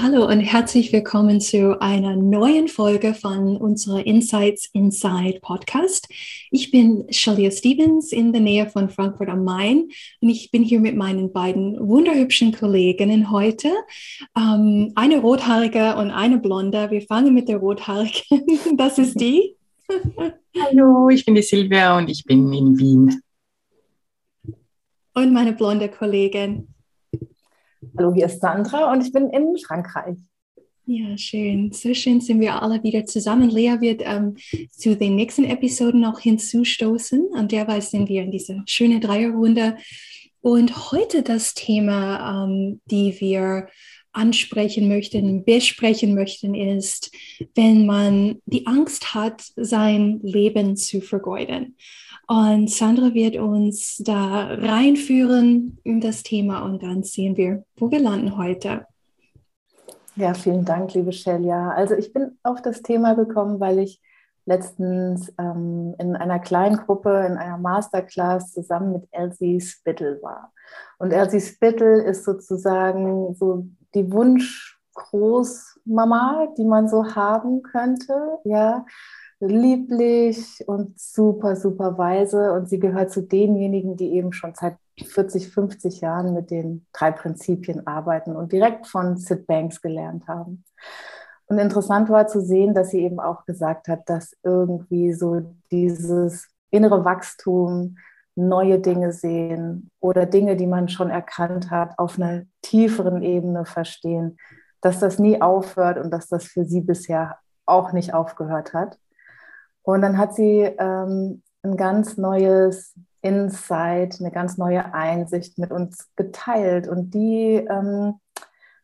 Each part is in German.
Hallo und herzlich willkommen zu einer neuen Folge von unserer Insights Inside Podcast. Ich bin Shalia Stevens in der Nähe von Frankfurt am Main und ich bin hier mit meinen beiden wunderhübschen Kolleginnen heute. Ähm, eine rothaarige und eine blonde. Wir fangen mit der rothaarigen. Das ist die. Hallo, ich bin die Silvia und ich bin in Wien. Und meine blonde Kollegin. Hallo, hier ist Sandra und ich bin in Frankreich. Ja, schön. So schön sind wir alle wieder zusammen. Lea wird ähm, zu den nächsten Episoden noch hinzustoßen und derweil sind wir in dieser schönen Dreierrunde. Und heute das Thema, ähm, die wir ansprechen möchten, besprechen möchten, ist, wenn man die Angst hat, sein Leben zu vergeuden. Und Sandra wird uns da reinführen in das Thema und dann sehen wir, wo wir landen heute. Ja, vielen Dank, liebe Shelia. Also ich bin auf das Thema gekommen, weil ich letztens ähm, in einer kleinen Gruppe, in einer Masterclass zusammen mit Elsie Spittle war. Und Elsie Spittle ist sozusagen so die Wunschgroßmama, die man so haben könnte, ja, lieblich und super, super weise. Und sie gehört zu denjenigen, die eben schon seit 40, 50 Jahren mit den drei Prinzipien arbeiten und direkt von Sid Banks gelernt haben. Und interessant war zu sehen, dass sie eben auch gesagt hat, dass irgendwie so dieses innere Wachstum, neue Dinge sehen oder Dinge, die man schon erkannt hat, auf einer tieferen Ebene verstehen, dass das nie aufhört und dass das für sie bisher auch nicht aufgehört hat. Und dann hat sie ähm, ein ganz neues Insight, eine ganz neue Einsicht mit uns geteilt. Und die ähm,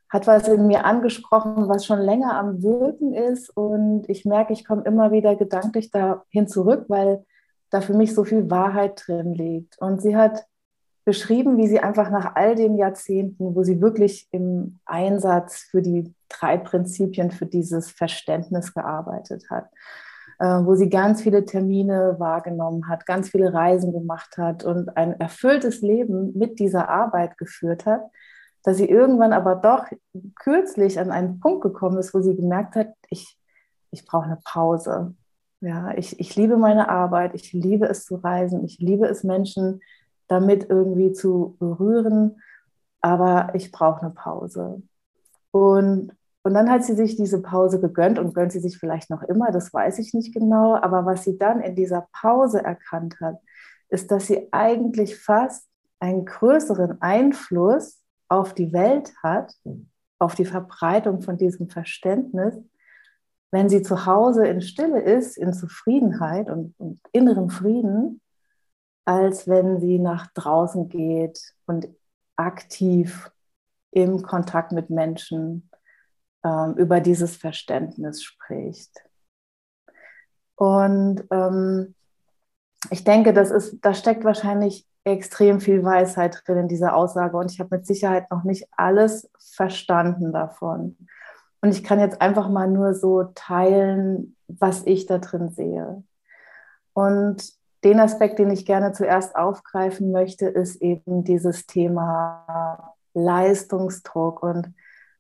hat was in mir angesprochen, was schon länger am Wirken ist. Und ich merke, ich komme immer wieder gedanklich dahin zurück, weil da für mich so viel Wahrheit drin liegt. Und sie hat beschrieben, wie sie einfach nach all den Jahrzehnten, wo sie wirklich im Einsatz für die drei Prinzipien, für dieses Verständnis gearbeitet hat wo sie ganz viele Termine wahrgenommen hat, ganz viele Reisen gemacht hat und ein erfülltes Leben mit dieser Arbeit geführt hat, dass sie irgendwann aber doch kürzlich an einen Punkt gekommen ist, wo sie gemerkt hat, ich, ich brauche eine Pause. Ja, ich, ich liebe meine Arbeit, ich liebe es zu reisen, ich liebe es, Menschen damit irgendwie zu berühren, aber ich brauche eine Pause. Und und dann hat sie sich diese Pause gegönnt und gönnt sie sich vielleicht noch immer, das weiß ich nicht genau. Aber was sie dann in dieser Pause erkannt hat, ist, dass sie eigentlich fast einen größeren Einfluss auf die Welt hat, auf die Verbreitung von diesem Verständnis, wenn sie zu Hause in Stille ist, in Zufriedenheit und, und innerem Frieden, als wenn sie nach draußen geht und aktiv im Kontakt mit Menschen ähm, über dieses Verständnis spricht. Und ähm, ich denke, das ist, da steckt wahrscheinlich extrem viel Weisheit drin in dieser Aussage und ich habe mit Sicherheit noch nicht alles verstanden davon. Und ich kann jetzt einfach mal nur so teilen, was ich da drin sehe. Und den Aspekt, den ich gerne zuerst aufgreifen möchte, ist eben dieses Thema Leistungsdruck und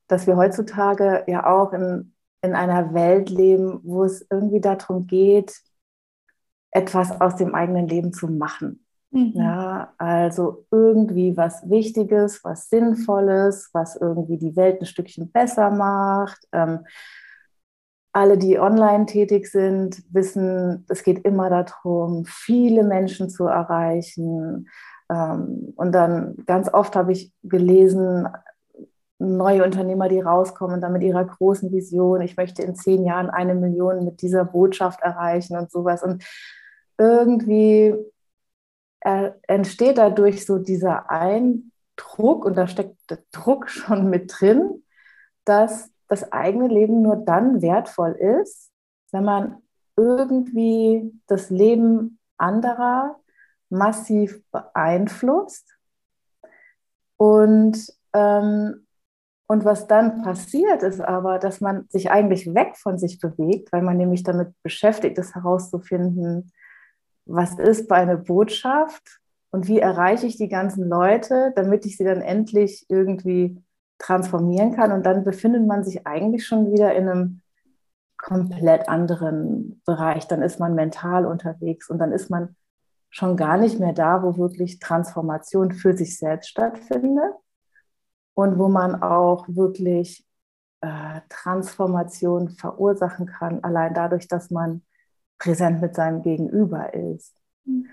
dass wir heutzutage ja auch in, in einer Welt leben, wo es irgendwie darum geht, etwas aus dem eigenen Leben zu machen. Mhm. Ja, also irgendwie was Wichtiges, was Sinnvolles, was irgendwie die Welt ein Stückchen besser macht. Ähm, alle, die online tätig sind, wissen, es geht immer darum, viele Menschen zu erreichen. Ähm, und dann ganz oft habe ich gelesen, neue Unternehmer, die rauskommen, dann mit ihrer großen Vision, ich möchte in zehn Jahren eine Million mit dieser Botschaft erreichen und sowas. Und irgendwie äh, entsteht dadurch so dieser Eindruck, und da steckt der Druck schon mit drin, dass das eigene Leben nur dann wertvoll ist, wenn man irgendwie das Leben anderer massiv beeinflusst. Und, ähm, und was dann passiert, ist aber, dass man sich eigentlich weg von sich bewegt, weil man nämlich damit beschäftigt ist, herauszufinden, was ist bei einer Botschaft und wie erreiche ich die ganzen Leute, damit ich sie dann endlich irgendwie transformieren kann. Und dann befindet man sich eigentlich schon wieder in einem komplett anderen Bereich. Dann ist man mental unterwegs und dann ist man schon gar nicht mehr da, wo wirklich Transformation für sich selbst stattfindet und wo man auch wirklich äh, Transformation verursachen kann, allein dadurch, dass man präsent mit seinem Gegenüber ist. Mhm.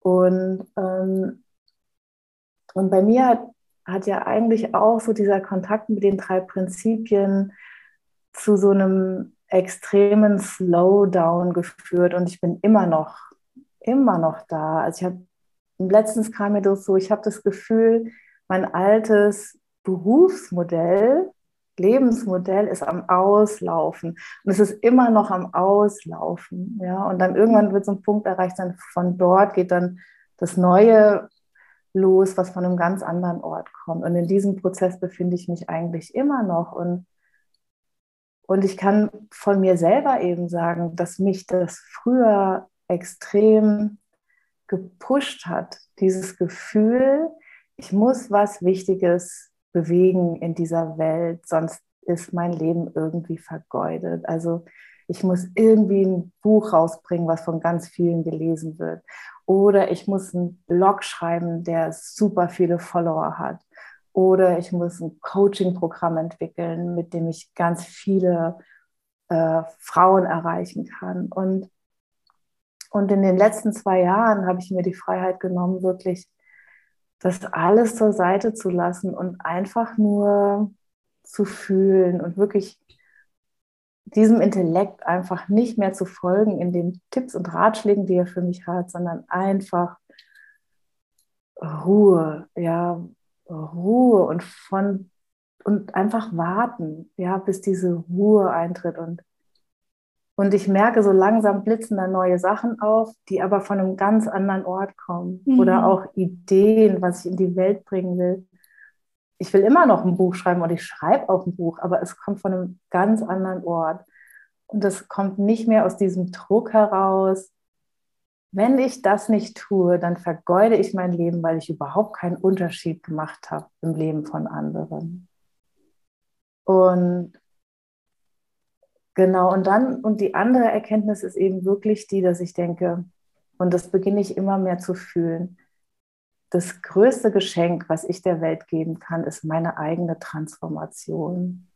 Und, ähm, und bei mir hat, hat ja eigentlich auch so dieser Kontakt mit den drei Prinzipien zu so einem extremen Slowdown geführt und ich bin immer noch, immer noch da. Also ich habe letztens kam mir das so, ich habe das Gefühl, mein altes Berufsmodell, Lebensmodell ist am Auslaufen und es ist immer noch am Auslaufen, ja. Und dann irgendwann wird so ein Punkt erreicht, dann von dort geht dann das Neue los, was von einem ganz anderen Ort kommt. Und in diesem Prozess befinde ich mich eigentlich immer noch und und ich kann von mir selber eben sagen, dass mich das früher extrem gepusht hat, dieses Gefühl, ich muss was Wichtiges bewegen in dieser Welt, sonst ist mein Leben irgendwie vergeudet. Also ich muss irgendwie ein Buch rausbringen, was von ganz vielen gelesen wird. Oder ich muss einen Blog schreiben, der super viele Follower hat. Oder ich muss ein Coaching-Programm entwickeln, mit dem ich ganz viele äh, Frauen erreichen kann. Und, und in den letzten zwei Jahren habe ich mir die Freiheit genommen, wirklich das alles zur Seite zu lassen und einfach nur zu fühlen und wirklich diesem Intellekt einfach nicht mehr zu folgen in den Tipps und Ratschlägen, die er für mich hat, sondern einfach Ruhe, ja, Ruhe und von und einfach warten, ja, bis diese Ruhe eintritt und und ich merke, so langsam blitzen da neue Sachen auf, die aber von einem ganz anderen Ort kommen. Mhm. Oder auch Ideen, was ich in die Welt bringen will. Ich will immer noch ein Buch schreiben und ich schreibe auch ein Buch, aber es kommt von einem ganz anderen Ort. Und es kommt nicht mehr aus diesem Druck heraus, wenn ich das nicht tue, dann vergeude ich mein Leben, weil ich überhaupt keinen Unterschied gemacht habe im Leben von anderen. Und genau, und dann, und die andere Erkenntnis ist eben wirklich die, dass ich denke, und das beginne ich immer mehr zu fühlen, das größte Geschenk, was ich der Welt geben kann, ist meine eigene Transformation.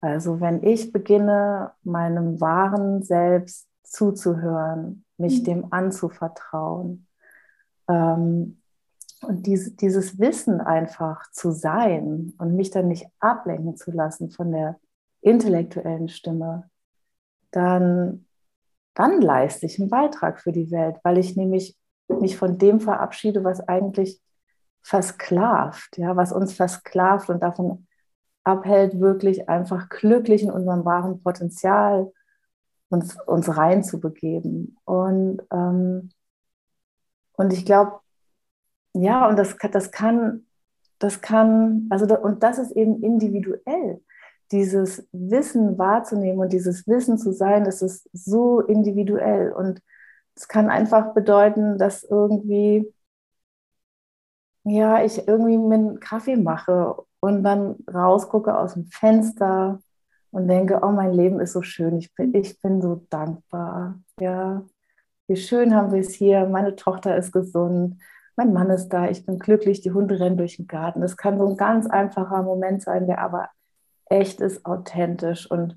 Also wenn ich beginne, meinem wahren Selbst zuzuhören, mich mhm. dem anzuvertrauen. Ähm, und diese, dieses Wissen einfach zu sein und mich dann nicht ablenken zu lassen von der intellektuellen Stimme, dann, dann leiste ich einen Beitrag für die Welt, weil ich nämlich mich von dem verabschiede, was eigentlich versklavt, ja, was uns versklavt und davon abhält, wirklich einfach glücklich in unserem wahren Potenzial uns, uns reinzubegeben. Und, ähm, und ich glaube, ja, und das, das kann, das kann, also, und das ist eben individuell. Dieses Wissen wahrzunehmen und dieses Wissen zu sein, das ist so individuell. Und es kann einfach bedeuten, dass irgendwie, ja, ich irgendwie mir einen Kaffee mache und dann rausgucke aus dem Fenster und denke, oh, mein Leben ist so schön, ich bin, ich bin so dankbar. Ja, wie schön haben wir es hier, meine Tochter ist gesund, mein Mann ist da, ich bin glücklich, die Hunde rennen durch den Garten. Das kann so ein ganz einfacher Moment sein, der aber echt ist, authentisch und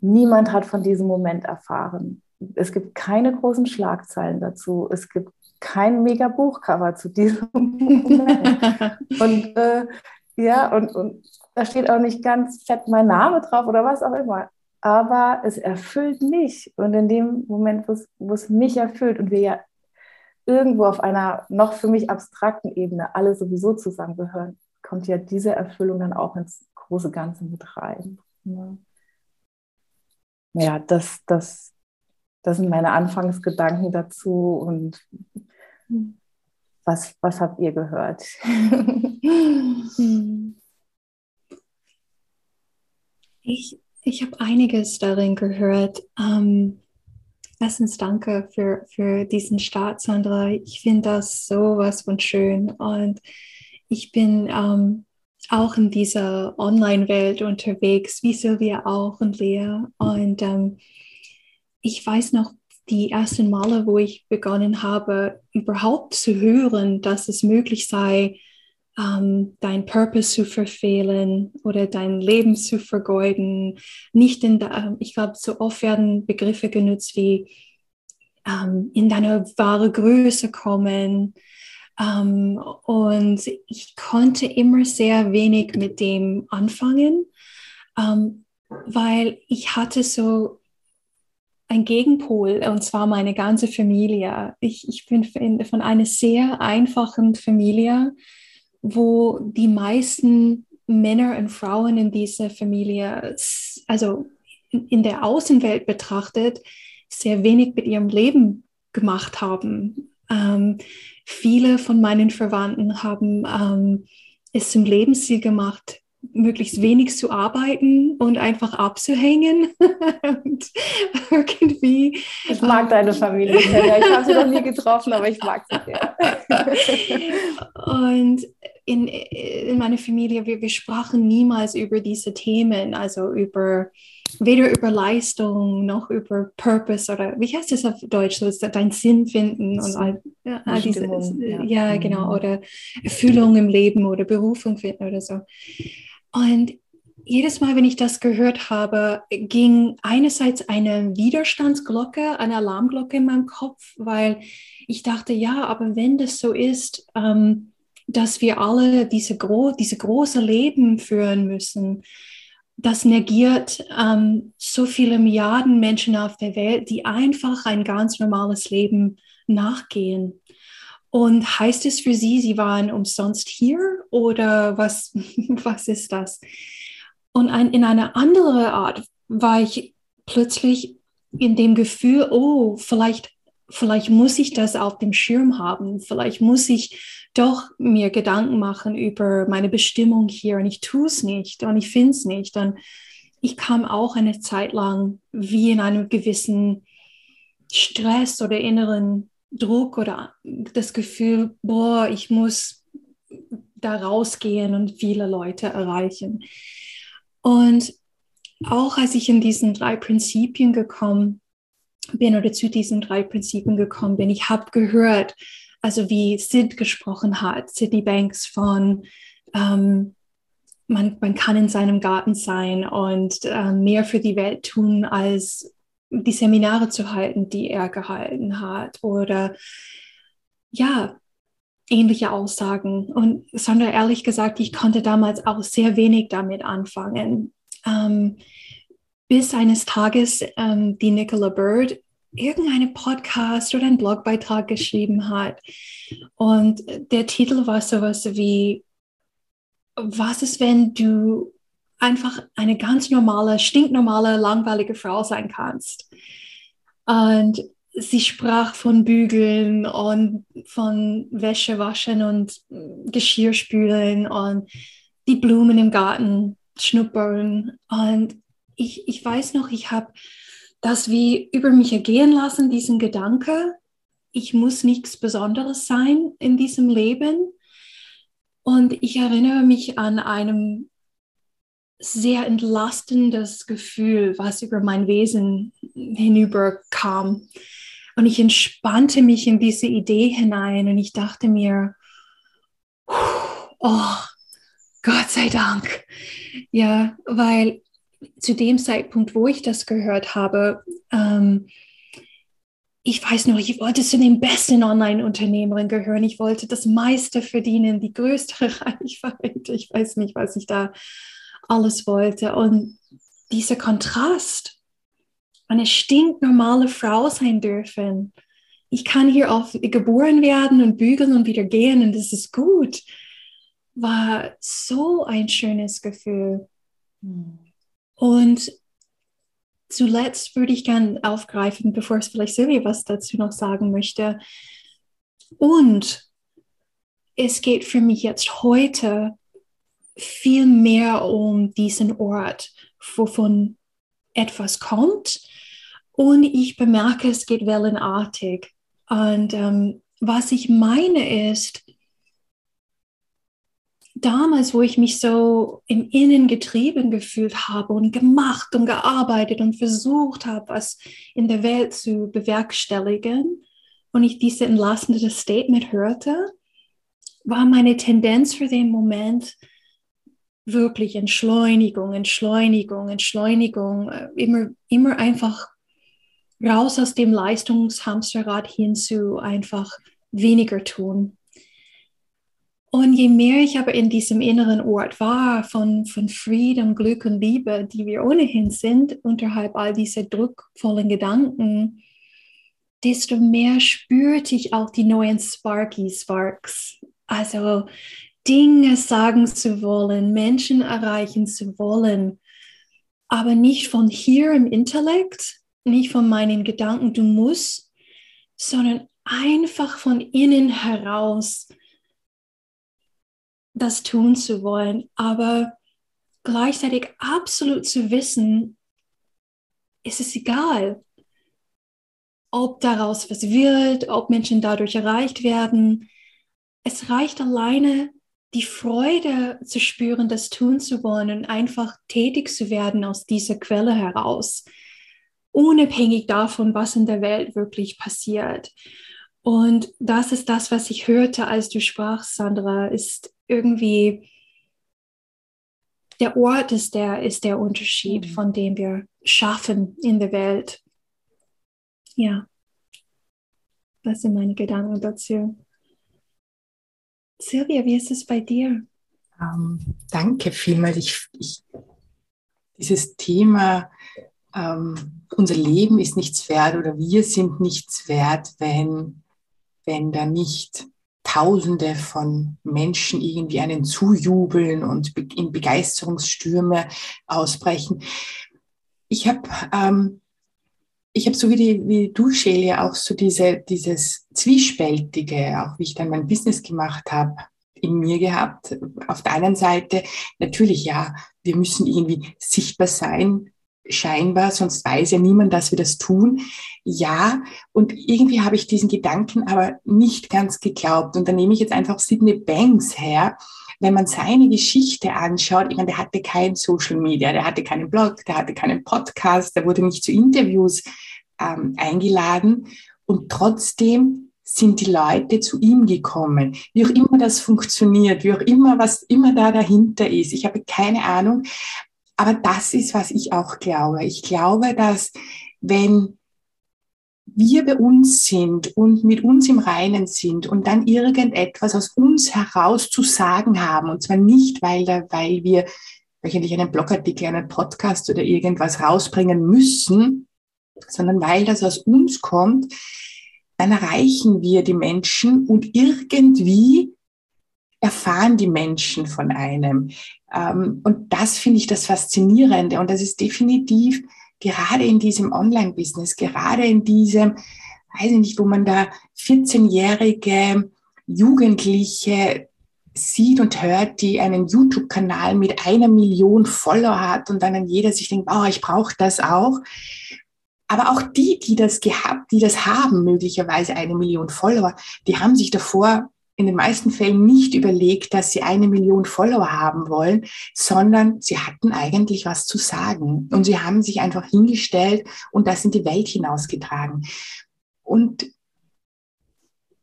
niemand hat von diesem Moment erfahren. Es gibt keine großen Schlagzeilen dazu. Es gibt kein mega Buchcover zu diesem Moment. und äh, ja, und, und da steht auch nicht ganz fett mein Name drauf oder was auch immer. Aber es erfüllt mich. Und in dem Moment, wo es mich erfüllt und wir ja irgendwo auf einer noch für mich abstrakten Ebene alle sowieso zusammengehören, kommt ja diese Erfüllung dann auch ins große Ganze mit rein. Ja, ja das, das, das sind meine Anfangsgedanken dazu und was, was habt ihr gehört? Ich, ich habe einiges darin gehört. Ähm, erstens danke für, für diesen Start, Sandra. Ich finde das sowas von schön. Und ich bin ähm, auch in dieser Online-Welt unterwegs, wie Silvia auch und Lea. Und ähm, ich weiß noch, die ersten Male, wo ich begonnen habe, überhaupt zu hören, dass es möglich sei, ähm, dein Purpose zu verfehlen oder dein Leben zu vergeuden. Nicht in der, ähm, ich glaube, so oft werden Begriffe genutzt wie ähm, in deine wahre Größe kommen. Ähm, und ich konnte immer sehr wenig mit dem anfangen, ähm, weil ich hatte so ein Gegenpol, und zwar meine ganze Familie. Ich, ich bin von einer sehr einfachen Familie, wo die meisten Männer und Frauen in dieser Familie, also in der Außenwelt betrachtet, sehr wenig mit ihrem Leben gemacht haben. Ähm, viele von meinen Verwandten haben ähm, es zum Lebensstil gemacht, möglichst wenig zu arbeiten und einfach abzuhängen. und irgendwie. Ich mag ähm, deine Familie. Ja, ich habe sie noch nie getroffen, aber ich mag sie sehr. und in, in meiner Familie, wir, wir sprachen niemals über diese Themen, also über weder über Leistung noch über Purpose oder wie heißt das auf Deutsch, so ist dein Sinn finden und all, all diese, ja. ja, genau, mhm. oder Erfüllung im Leben oder Berufung finden oder so. Und jedes Mal, wenn ich das gehört habe, ging einerseits eine Widerstandsglocke, eine Alarmglocke in meinem Kopf, weil ich dachte, ja, aber wenn das so ist, ähm, dass wir alle diese, gro diese große Leben führen müssen, das negiert ähm, so viele Milliarden Menschen auf der Welt, die einfach ein ganz normales Leben nachgehen. Und heißt es für Sie, Sie waren umsonst hier oder was, was ist das? Und ein, in einer anderen Art war ich plötzlich in dem Gefühl, oh, vielleicht, vielleicht muss ich das auf dem Schirm haben, vielleicht muss ich doch mir Gedanken machen über meine Bestimmung hier und ich tue es nicht und ich finde es nicht. Und ich kam auch eine Zeit lang wie in einem gewissen Stress oder inneren Druck oder das Gefühl, boah, ich muss da rausgehen und viele Leute erreichen. Und auch als ich in diesen drei Prinzipien gekommen bin oder zu diesen drei Prinzipien gekommen bin, ich habe gehört, also wie Sid gesprochen hat, Sydney Banks von ähm, man, man kann in seinem Garten sein und äh, mehr für die Welt tun, als die Seminare zu halten, die er gehalten hat oder ja, ähnliche Aussagen. Und Sandra, ehrlich gesagt, ich konnte damals auch sehr wenig damit anfangen. Ähm, bis eines Tages ähm, die Nicola Bird irgendeinen Podcast oder einen Blogbeitrag geschrieben hat. Und der Titel war sowas wie, was ist, wenn du einfach eine ganz normale, stinknormale, langweilige Frau sein kannst. Und sie sprach von Bügeln und von Wäsche waschen und Geschirr spülen und die Blumen im Garten schnuppern. Und ich, ich weiß noch, ich habe das wie über mich ergehen lassen, diesen Gedanke, ich muss nichts Besonderes sein in diesem Leben. Und ich erinnere mich an einem sehr entlastendes Gefühl, was über mein Wesen hinüberkam. Und ich entspannte mich in diese Idee hinein und ich dachte mir, oh, Gott sei Dank. Ja, weil zu dem Zeitpunkt, wo ich das gehört habe, ähm, ich weiß noch, ich wollte zu den besten Online-Unternehmerinnen gehören. Ich wollte das meiste verdienen, die größte Reichweite. Ich weiß nicht, was ich da alles wollte. Und dieser Kontrast, eine stinknormale Frau sein dürfen. Ich kann hier auf geboren werden und bügeln und wieder gehen und das ist gut. War so ein schönes Gefühl. Mhm. Und zuletzt würde ich gerne aufgreifen, bevor es vielleicht Silvia was dazu noch sagen möchte. Und es geht für mich jetzt heute viel mehr um diesen Ort, wovon etwas kommt. Und ich bemerke, es geht wellenartig. Und ähm, was ich meine ist, damals, wo ich mich so im Innen getrieben gefühlt habe und gemacht und gearbeitet und versucht habe, was in der Welt zu bewerkstelligen, und ich diese entlastende Statement hörte, war meine Tendenz für den Moment wirklich Entschleunigung, Entschleunigung, Entschleunigung, äh, immer, immer einfach raus aus dem Leistungshamsterrad hin zu einfach weniger tun. Und je mehr ich aber in diesem inneren Ort war von, von Frieden, Glück und Liebe, die wir ohnehin sind, unterhalb all dieser druckvollen Gedanken, desto mehr spürte ich auch die neuen Sparky Sparks. Also Dinge sagen zu wollen, Menschen erreichen zu wollen, aber nicht von hier im Intellekt, nicht von meinen Gedanken, du musst, sondern einfach von innen heraus das tun zu wollen, aber gleichzeitig absolut zu wissen, ist es egal, ob daraus was wird, ob Menschen dadurch erreicht werden. Es reicht alleine, die Freude zu spüren, das tun zu wollen und einfach tätig zu werden aus dieser Quelle heraus, unabhängig davon, was in der Welt wirklich passiert. Und das ist das, was ich hörte, als du sprachst, Sandra, ist irgendwie der Ort ist der, ist der Unterschied, mhm. von dem wir schaffen in der Welt. Ja, das sind meine Gedanken dazu. Silvia, wie ist es bei dir? Ähm, danke vielmals. Ich, ich, dieses Thema, ähm, unser Leben ist nichts wert oder wir sind nichts wert, wenn, wenn da nicht Tausende von Menschen irgendwie einen zujubeln und in Begeisterungsstürme ausbrechen. Ich habe ähm, ich habe so wie, die, wie du, Shelia, auch so diese, dieses Zwiespältige, auch wie ich dann mein Business gemacht habe, in mir gehabt. Auf der einen Seite natürlich, ja, wir müssen irgendwie sichtbar sein, scheinbar, sonst weiß ja niemand, dass wir das tun. Ja, und irgendwie habe ich diesen Gedanken aber nicht ganz geglaubt. Und da nehme ich jetzt einfach Sidney Banks her. Wenn man seine Geschichte anschaut, ich meine, der hatte kein Social Media, der hatte keinen Blog, der hatte keinen Podcast, der wurde nicht zu Interviews ähm, eingeladen. Und trotzdem sind die Leute zu ihm gekommen. Wie auch immer das funktioniert, wie auch immer, was immer da dahinter ist. Ich habe keine Ahnung. Aber das ist, was ich auch glaube. Ich glaube, dass wenn wir bei uns sind und mit uns im Reinen sind und dann irgendetwas aus uns heraus zu sagen haben, und zwar nicht, weil, weil wir wöchentlich einen Blogartikel, einen Podcast oder irgendwas rausbringen müssen, sondern weil das aus uns kommt, dann erreichen wir die Menschen und irgendwie erfahren die Menschen von einem. Ähm, und das finde ich das Faszinierende. Und das ist definitiv gerade in diesem Online-Business, gerade in diesem, weiß ich nicht, wo man da 14-jährige Jugendliche sieht und hört, die einen YouTube-Kanal mit einer Million Follower hat und dann jeder sich denkt, oh, ich brauche das auch. Aber auch die, die das gehabt, die das haben, möglicherweise eine Million Follower, die haben sich davor in den meisten Fällen nicht überlegt, dass sie eine Million Follower haben wollen, sondern sie hatten eigentlich was zu sagen. Und sie haben sich einfach hingestellt und das in die Welt hinausgetragen. Und,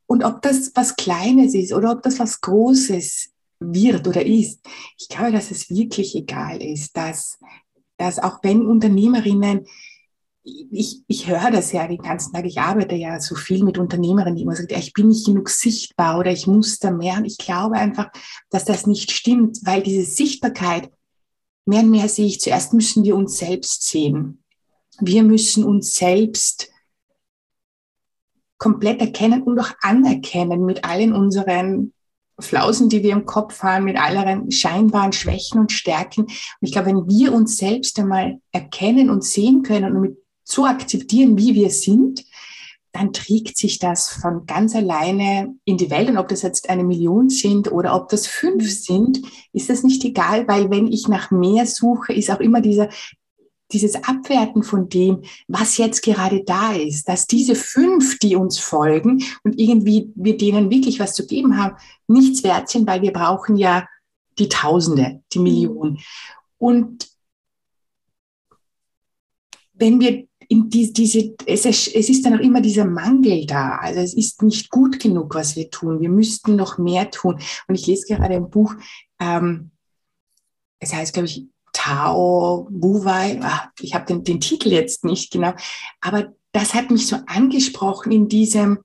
und ob das was Kleines ist oder ob das was Großes wird oder ist, ich glaube, dass es wirklich egal ist, dass, dass auch wenn Unternehmerinnen ich, ich höre das ja den ganzen Tag. Ich arbeite ja so viel mit Unternehmerinnen, die immer sagen, ich bin nicht genug sichtbar oder ich muss da mehr. Und ich glaube einfach, dass das nicht stimmt, weil diese Sichtbarkeit, mehr und mehr sehe ich, zuerst müssen wir uns selbst sehen. Wir müssen uns selbst komplett erkennen und auch anerkennen mit allen unseren Flausen, die wir im Kopf haben, mit allen scheinbaren Schwächen und Stärken. Und ich glaube, wenn wir uns selbst einmal erkennen und sehen können und mit so akzeptieren, wie wir sind, dann trägt sich das von ganz alleine in die Welt. Und ob das jetzt eine Million sind oder ob das fünf mhm. sind, ist das nicht egal, weil wenn ich nach mehr suche, ist auch immer dieser, dieses Abwerten von dem, was jetzt gerade da ist, dass diese fünf, die uns folgen und irgendwie wir denen wirklich was zu geben haben, nichts wert sind, weil wir brauchen ja die Tausende, die mhm. Millionen. Und wenn wir in die, diese, es, es ist dann auch immer dieser Mangel da. Also es ist nicht gut genug, was wir tun. Wir müssten noch mehr tun. Und ich lese gerade ein Buch, ähm, es heißt, glaube ich, Tao Wu Wei. Ah, ich habe den, den Titel jetzt nicht genau, aber das hat mich so angesprochen in diesem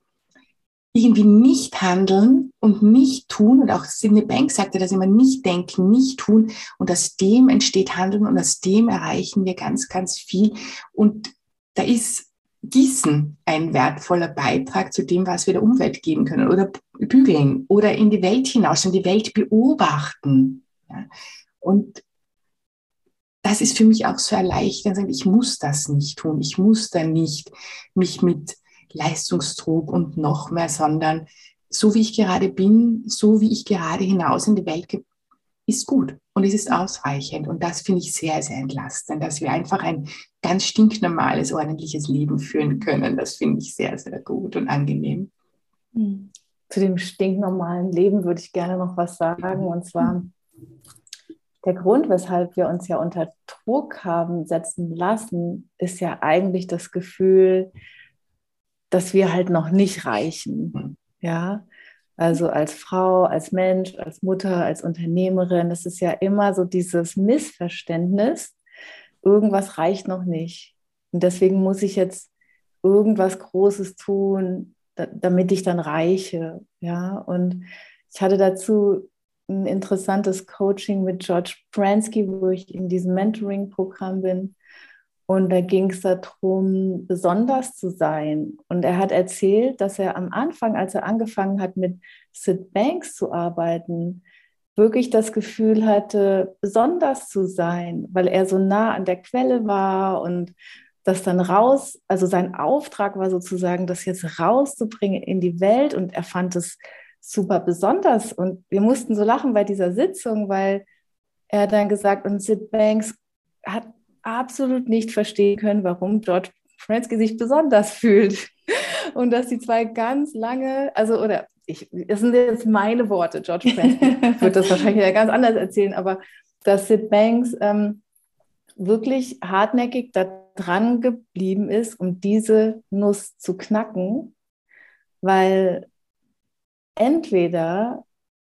irgendwie nicht handeln und nicht tun. Und auch Sidney Bank sagte dass immer, nicht denken, nicht tun. Und aus dem entsteht Handeln und aus dem erreichen wir ganz, ganz viel. Und da ist Gießen ein wertvoller Beitrag zu dem, was wir der Umwelt geben können oder bügeln oder in die Welt hinaus und die Welt beobachten. Ja. Und das ist für mich auch so erleichternd, ich muss das nicht tun, ich muss da nicht mich mit Leistungsdruck und noch mehr, sondern so wie ich gerade bin, so wie ich gerade hinaus in die Welt gehe, ist gut und es ist ausreichend. Und das finde ich sehr, sehr entlastend, dass wir einfach ein ganz stinknormales, ordentliches Leben führen können. Das finde ich sehr, sehr gut und angenehm. Hm. Zu dem stinknormalen Leben würde ich gerne noch was sagen. Und zwar der Grund, weshalb wir uns ja unter Druck haben setzen lassen, ist ja eigentlich das Gefühl, dass wir halt noch nicht reichen. Hm. Ja, also als Frau, als Mensch, als Mutter, als Unternehmerin, das ist ja immer so dieses Missverständnis, irgendwas reicht noch nicht. Und deswegen muss ich jetzt irgendwas Großes tun, damit ich dann reiche. Ja, und ich hatte dazu ein interessantes Coaching mit George Pransky, wo ich in diesem Mentoring-Programm bin. Und da ging es darum, besonders zu sein. Und er hat erzählt, dass er am Anfang, als er angefangen hat, mit Sid Banks zu arbeiten, wirklich das Gefühl hatte, besonders zu sein, weil er so nah an der Quelle war und das dann raus, also sein Auftrag war sozusagen, das jetzt rauszubringen in die Welt und er fand es super besonders und wir mussten so lachen bei dieser Sitzung, weil er dann gesagt und Sid Banks hat absolut nicht verstehen können, warum George Fransky sich besonders fühlt. Und dass die zwei ganz lange, also oder ich, das sind jetzt meine Worte, George Fransky wird das wahrscheinlich ja ganz anders erzählen, aber dass Sid Banks ähm, wirklich hartnäckig da dran geblieben ist, um diese Nuss zu knacken, weil entweder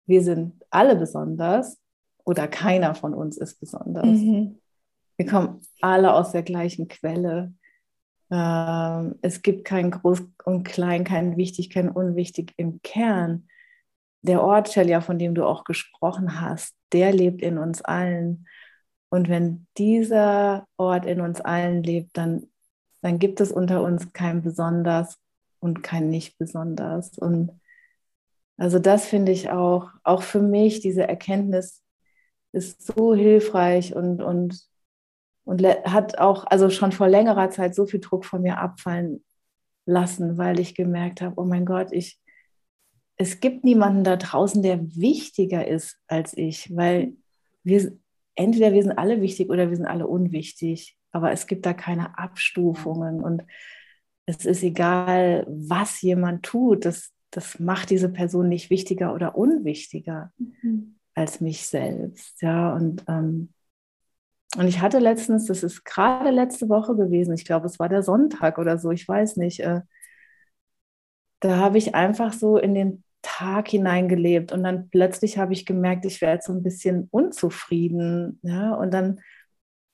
wir sind alle besonders oder keiner von uns ist besonders. Mhm. Wir kommen alle aus der gleichen Quelle. Ähm, es gibt kein Groß und Klein, kein Wichtig, kein Unwichtig im Kern. Der Ort, Celia, von dem du auch gesprochen hast, der lebt in uns allen. Und wenn dieser Ort in uns allen lebt, dann, dann gibt es unter uns kein Besonders und kein Nicht Besonders. Und also das finde ich auch, auch für mich, diese Erkenntnis ist so hilfreich und, und und hat auch also schon vor längerer Zeit so viel Druck von mir abfallen lassen, weil ich gemerkt habe, oh mein Gott, ich, es gibt niemanden da draußen, der wichtiger ist als ich, weil wir entweder wir sind alle wichtig oder wir sind alle unwichtig, aber es gibt da keine Abstufungen und es ist egal, was jemand tut, das, das macht diese Person nicht wichtiger oder unwichtiger mhm. als mich selbst. Ja, und ähm, und ich hatte letztens, das ist gerade letzte Woche gewesen, ich glaube, es war der Sonntag oder so, ich weiß nicht, äh, da habe ich einfach so in den Tag hineingelebt und dann plötzlich habe ich gemerkt, ich werde so ein bisschen unzufrieden. Ja? Und dann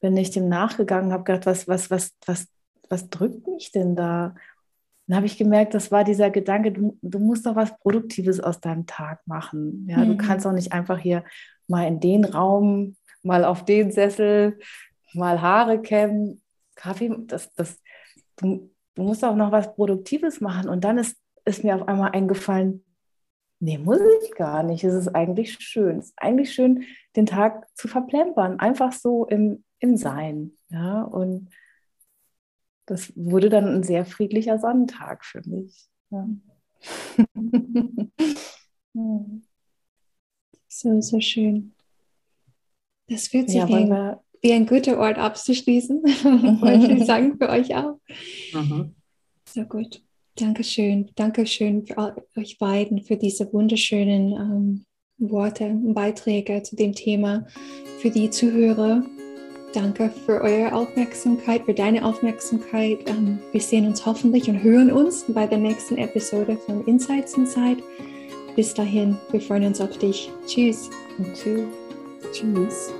bin ich dem nachgegangen, habe gedacht, was, was, was, was, was drückt mich denn da? Dann habe ich gemerkt, das war dieser Gedanke, du, du musst doch was Produktives aus deinem Tag machen. Ja? Mhm. Du kannst auch nicht einfach hier mal in den Raum mal auf den Sessel, mal Haare kämmen, Kaffee, das, das, du, du musst auch noch was Produktives machen. Und dann ist, ist mir auf einmal eingefallen, nee, muss ich gar nicht. Es ist eigentlich schön. Es ist eigentlich schön, den Tag zu verplempern, einfach so im, im Sein. Ja, und das wurde dann ein sehr friedlicher Sonnentag für mich. Ja. so, so schön. Das fühlt sich ja, wie, ein, wie, ein, guter Ort abzuschließen. Wollte ich sagen, für euch auch. Mhm. So gut. Dankeschön. Dankeschön für euch beiden für diese wunderschönen ähm, Worte und Beiträge zu dem Thema. Für die Zuhörer, danke für eure Aufmerksamkeit, für deine Aufmerksamkeit. Ähm, wir sehen uns hoffentlich und hören uns bei der nächsten Episode von Insights Inside. Bis dahin, wir freuen uns auf dich. Tschüss. Und tschüss. Tschüss.